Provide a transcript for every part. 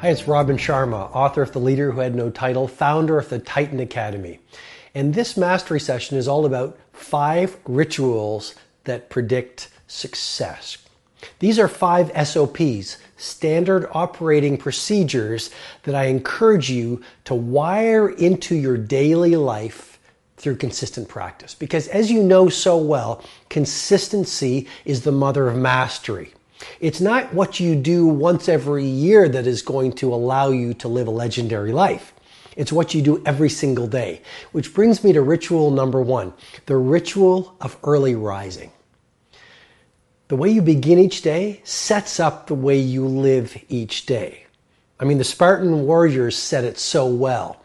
Hi, it's Robin Sharma, author of The Leader Who Had No Title, founder of the Titan Academy. And this mastery session is all about five rituals that predict success. These are five SOPs, standard operating procedures, that I encourage you to wire into your daily life through consistent practice. Because as you know so well, consistency is the mother of mastery. It's not what you do once every year that is going to allow you to live a legendary life. It's what you do every single day. Which brings me to ritual number one the ritual of early rising. The way you begin each day sets up the way you live each day. I mean, the Spartan warriors said it so well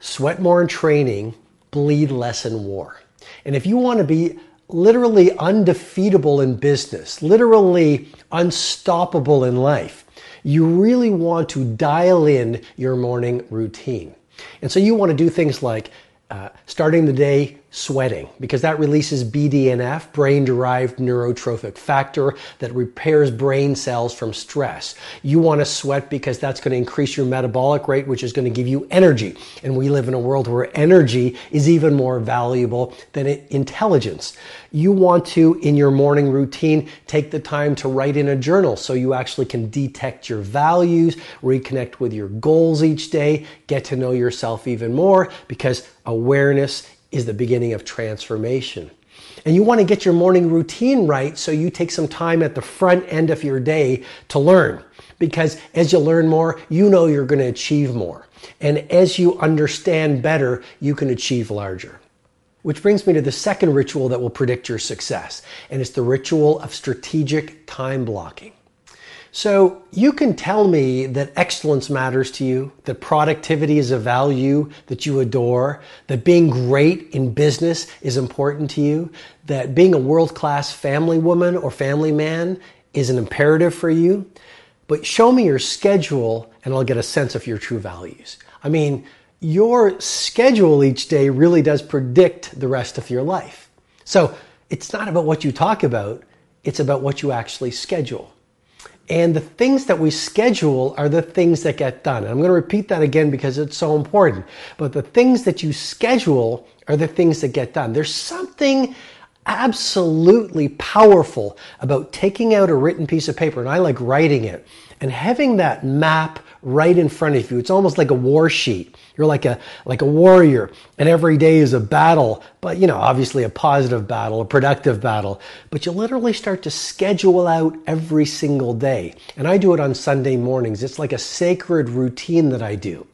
sweat more in training, bleed less in war. And if you want to be literally undefeatable in business, literally unstoppable in life, you really want to dial in your morning routine. And so you want to do things like uh, starting the day sweating because that releases BDNF, brain derived neurotrophic factor that repairs brain cells from stress. You want to sweat because that's going to increase your metabolic rate, which is going to give you energy. And we live in a world where energy is even more valuable than intelligence. You want to, in your morning routine, take the time to write in a journal so you actually can detect your values, reconnect with your goals each day, get to know yourself even more because awareness is the beginning of transformation. And you want to get your morning routine right so you take some time at the front end of your day to learn. Because as you learn more, you know you're going to achieve more. And as you understand better, you can achieve larger. Which brings me to the second ritual that will predict your success, and it's the ritual of strategic time blocking. So you can tell me that excellence matters to you, that productivity is a value that you adore, that being great in business is important to you, that being a world class family woman or family man is an imperative for you. But show me your schedule and I'll get a sense of your true values. I mean, your schedule each day really does predict the rest of your life. So it's not about what you talk about, it's about what you actually schedule. And the things that we schedule are the things that get done. And I'm going to repeat that again because it's so important. But the things that you schedule are the things that get done. There's something absolutely powerful about taking out a written piece of paper, and I like writing it, and having that map right in front of you. It's almost like a war sheet. You're like a like a warrior, and every day is a battle, but you know, obviously a positive battle, a productive battle. But you literally start to schedule out every single day. And I do it on Sunday mornings. It's like a sacred routine that I do.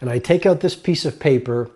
And I take out this piece of paper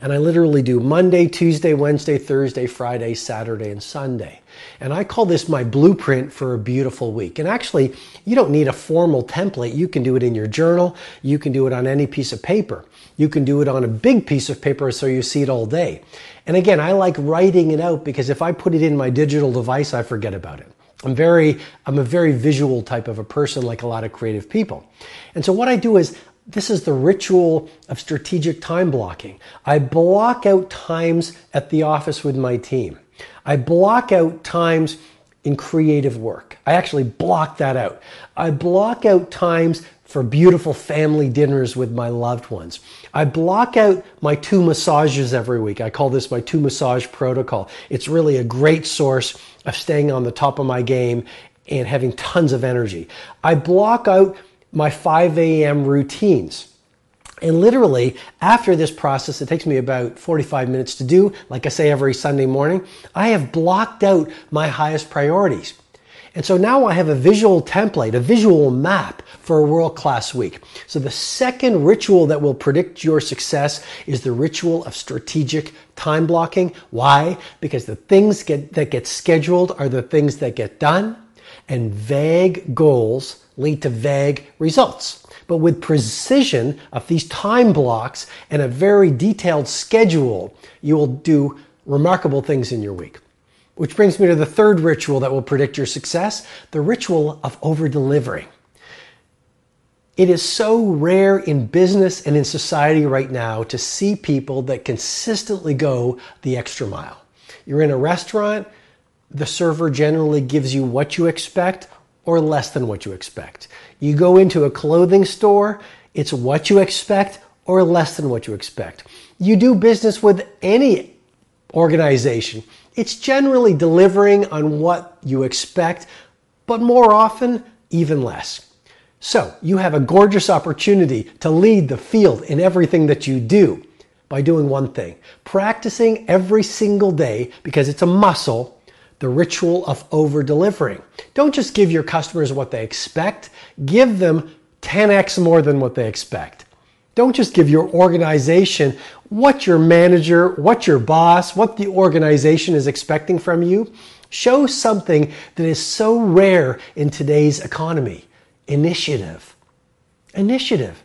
and I literally do Monday, Tuesday, Wednesday, Thursday, Friday, Saturday, and Sunday. And I call this my blueprint for a beautiful week. And actually, you don't need a formal template. You can do it in your journal. You can do it on any piece of paper. You can do it on a big piece of paper so you see it all day. And again, I like writing it out because if I put it in my digital device, I forget about it. I'm very, I'm a very visual type of a person, like a lot of creative people. And so what I do is this is the ritual of strategic time blocking. I block out times at the office with my team. I block out times in creative work. I actually block that out. I block out times for beautiful family dinners with my loved ones. I block out my two massages every week. I call this my two massage protocol. It's really a great source of staying on the top of my game and having tons of energy. I block out my 5 a.m. routines. And literally, after this process, it takes me about 45 minutes to do, like I say every Sunday morning, I have blocked out my highest priorities. And so now I have a visual template, a visual map for a world class week. So the second ritual that will predict your success is the ritual of strategic time blocking. Why? Because the things get, that get scheduled are the things that get done, and vague goals lead to vague results. But with precision of these time blocks and a very detailed schedule, you will do remarkable things in your week. Which brings me to the third ritual that will predict your success the ritual of over delivering. It is so rare in business and in society right now to see people that consistently go the extra mile. You're in a restaurant, the server generally gives you what you expect or less than what you expect. You go into a clothing store, it's what you expect or less than what you expect. You do business with any organization, it's generally delivering on what you expect, but more often, even less. So, you have a gorgeous opportunity to lead the field in everything that you do by doing one thing practicing every single day because it's a muscle the ritual of over delivering. Don't just give your customers what they expect, give them 10x more than what they expect. Don't just give your organization what your manager, what your boss, what the organization is expecting from you. Show something that is so rare in today's economy initiative. Initiative.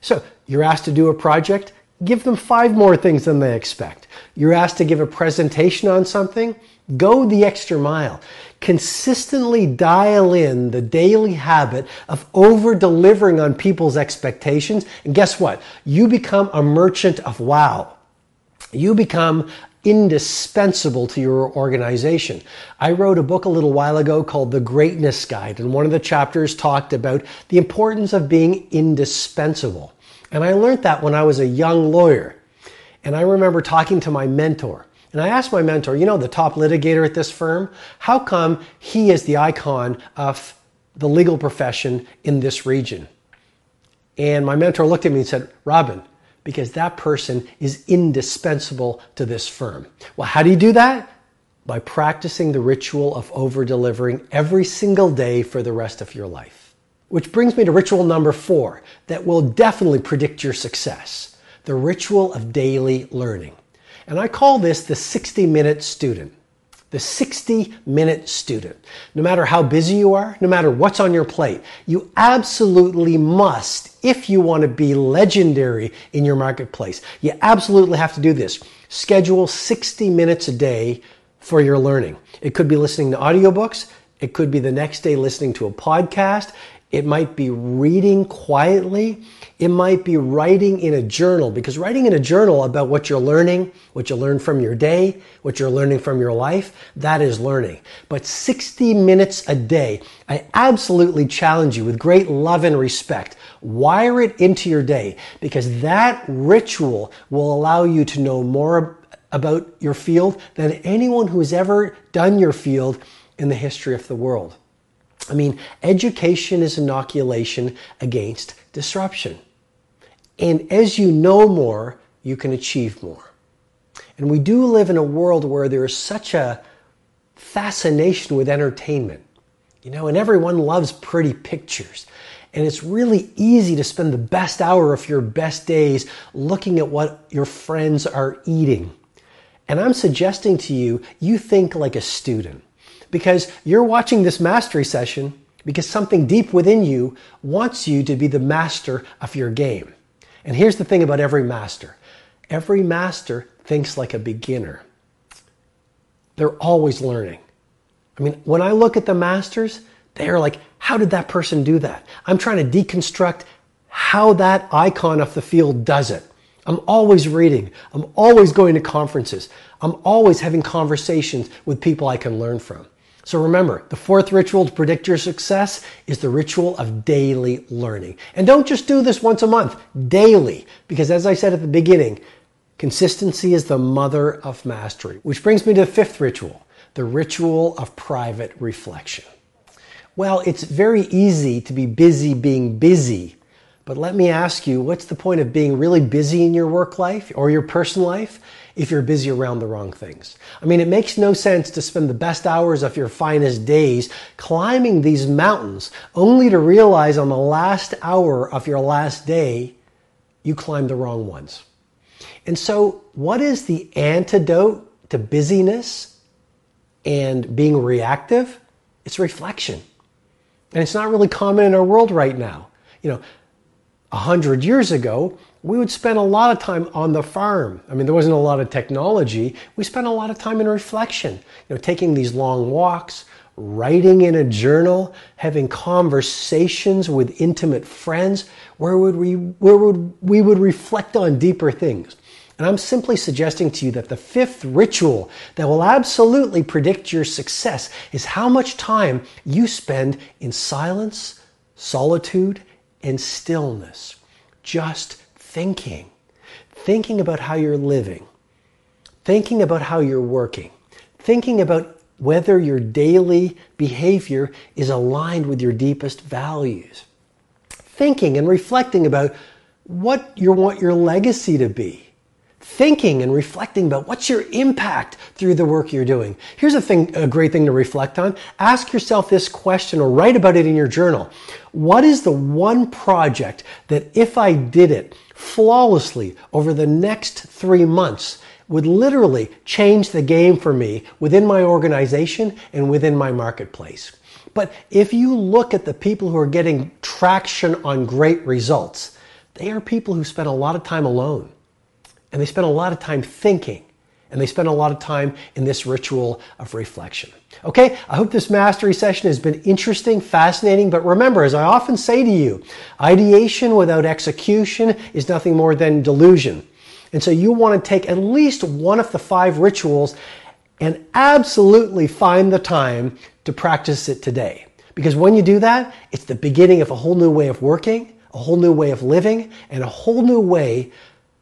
So you're asked to do a project, give them five more things than they expect. You're asked to give a presentation on something, go the extra mile. Consistently dial in the daily habit of over delivering on people's expectations. And guess what? You become a merchant of wow. You become indispensable to your organization. I wrote a book a little while ago called The Greatness Guide, and one of the chapters talked about the importance of being indispensable. And I learned that when I was a young lawyer. And I remember talking to my mentor. And I asked my mentor, you know, the top litigator at this firm, how come he is the icon of the legal profession in this region? And my mentor looked at me and said, Robin, because that person is indispensable to this firm. Well, how do you do that? By practicing the ritual of over delivering every single day for the rest of your life. Which brings me to ritual number four that will definitely predict your success the ritual of daily learning. And I call this the 60 minute student. The 60 minute student. No matter how busy you are, no matter what's on your plate, you absolutely must, if you want to be legendary in your marketplace, you absolutely have to do this. Schedule 60 minutes a day for your learning. It could be listening to audiobooks. It could be the next day listening to a podcast. It might be reading quietly. It might be writing in a journal because writing in a journal about what you're learning, what you learned from your day, what you're learning from your life, that is learning. But 60 minutes a day, I absolutely challenge you with great love and respect. Wire it into your day because that ritual will allow you to know more about your field than anyone who has ever done your field in the history of the world. I mean, education is inoculation against disruption. And as you know more, you can achieve more. And we do live in a world where there is such a fascination with entertainment. You know, and everyone loves pretty pictures. And it's really easy to spend the best hour of your best days looking at what your friends are eating. And I'm suggesting to you, you think like a student because you're watching this mastery session because something deep within you wants you to be the master of your game. And here's the thing about every master every master thinks like a beginner, they're always learning. I mean, when I look at the masters, they're like, how did that person do that? I'm trying to deconstruct how that icon of the field does it. I'm always reading. I'm always going to conferences. I'm always having conversations with people I can learn from. So remember, the fourth ritual to predict your success is the ritual of daily learning. And don't just do this once a month, daily, because as I said at the beginning, consistency is the mother of mastery. Which brings me to the fifth ritual, the ritual of private reflection. Well, it's very easy to be busy being busy, but let me ask you, what's the point of being really busy in your work life or your personal life if you're busy around the wrong things. I mean, it makes no sense to spend the best hours of your finest days climbing these mountains only to realize on the last hour of your last day, you climbed the wrong ones. And so, what is the antidote to busyness and being reactive? It's reflection. And it's not really common in our world right now. You know, a hundred years ago, we would spend a lot of time on the farm. I mean, there wasn't a lot of technology. We spent a lot of time in reflection, you know, taking these long walks, writing in a journal, having conversations with intimate friends where would we where would we would reflect on deeper things. And I'm simply suggesting to you that the fifth ritual that will absolutely predict your success is how much time you spend in silence, solitude, and stillness. Just thinking. Thinking about how you're living. Thinking about how you're working. Thinking about whether your daily behavior is aligned with your deepest values. Thinking and reflecting about what you want your legacy to be thinking and reflecting about what's your impact through the work you're doing. Here's a thing, a great thing to reflect on. Ask yourself this question or write about it in your journal. What is the one project that if I did it flawlessly over the next three months would literally change the game for me within my organization and within my marketplace? But if you look at the people who are getting traction on great results, they are people who spend a lot of time alone and they spend a lot of time thinking and they spend a lot of time in this ritual of reflection. Okay, I hope this mastery session has been interesting, fascinating, but remember, as I often say to you, ideation without execution is nothing more than delusion. And so you want to take at least one of the five rituals and absolutely find the time to practice it today. Because when you do that, it's the beginning of a whole new way of working, a whole new way of living, and a whole new way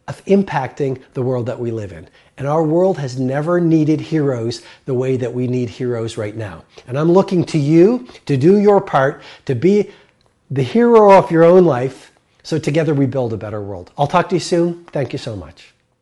of impacting the world that we live in. And our world has never needed heroes the way that we need heroes right now. And I'm looking to you to do your part, to be the hero of your own life, so together we build a better world. I'll talk to you soon. Thank you so much.